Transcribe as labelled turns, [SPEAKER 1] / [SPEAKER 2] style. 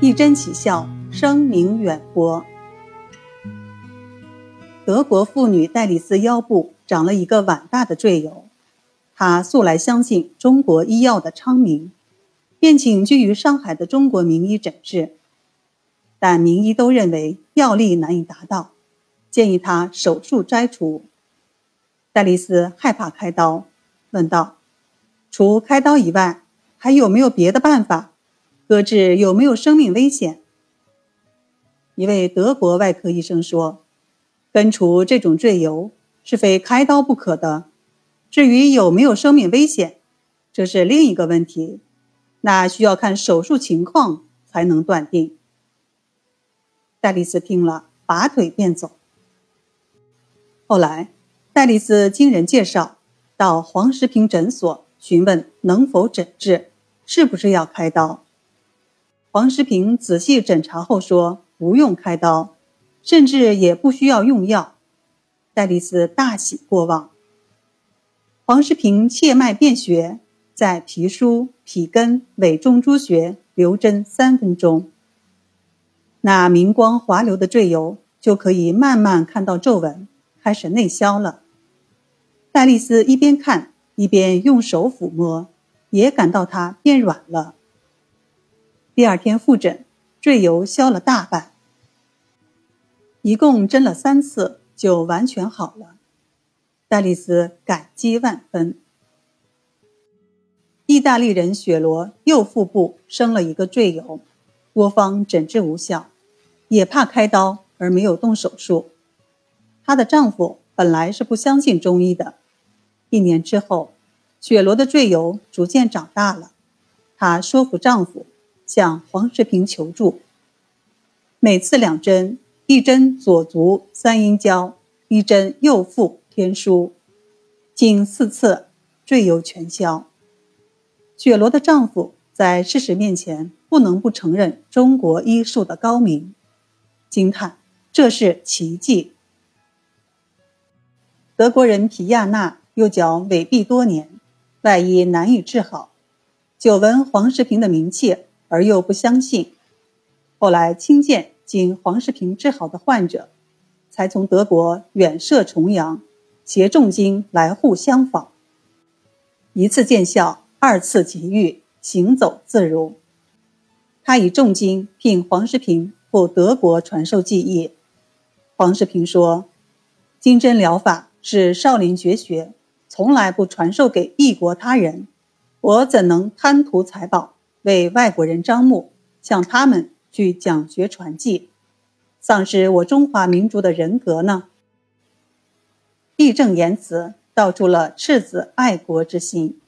[SPEAKER 1] 一针起效，声名远播。德国妇女戴丽丝腰部长了一个碗大的赘疣，她素来相信中国医药的昌明，便请居于上海的中国名医诊治，但名医都认为药力难以达到，建议她手术摘除。戴丽丝害怕开刀，问道：“除开刀以外，还有没有别的办法？”搁置有没有生命危险？一位德国外科医生说：“根除这种赘疣是非开刀不可的。至于有没有生命危险，这是另一个问题，那需要看手术情况才能断定。”戴丽斯听了，拔腿便走。后来，戴丽斯经人介绍，到黄石平诊所询问能否诊治，是不是要开刀。黄石平仔细诊查后说：“不用开刀，甚至也不需要用药。”戴丽丝大喜过望。黄石平切脉辨穴，在皮腧、脾根、尾中诸穴留针三分钟，那明光滑流的赘疣就可以慢慢看到皱纹，开始内消了。戴丽丝一边看一边用手抚摸，也感到它变软了。第二天复诊，赘疣消了大半，一共针了三次，就完全好了。戴丽丝感激万分。意大利人雪罗右腹部生了一个赘疣，多方诊治无效，也怕开刀而没有动手术。她的丈夫本来是不相信中医的，一年之后，雪罗的赘疣逐渐长大了，她说服丈夫。向黄石平求助。每次两针，一针左足三阴交，一针右腹天枢，仅四次，赘疣全消。雪罗的丈夫在事实面前不能不承认中国医术的高明，惊叹这是奇迹。德国人皮亚纳右脚痿痹多年，外医难以治好，久闻黄石平的名气。而又不相信，后来亲见经黄世平治好的患者，才从德国远涉重洋，携重金来沪相访。一次见效，二次即愈，行走自如。他以重金聘黄世平赴德国传授技艺。黄世平说：“金针疗法是少林绝学，从来不传授给异国他人，我怎能贪图财宝？”为外国人招募，向他们去讲学传记，丧失我中华民族的人格呢？义正言辞道出了赤子爱国之心。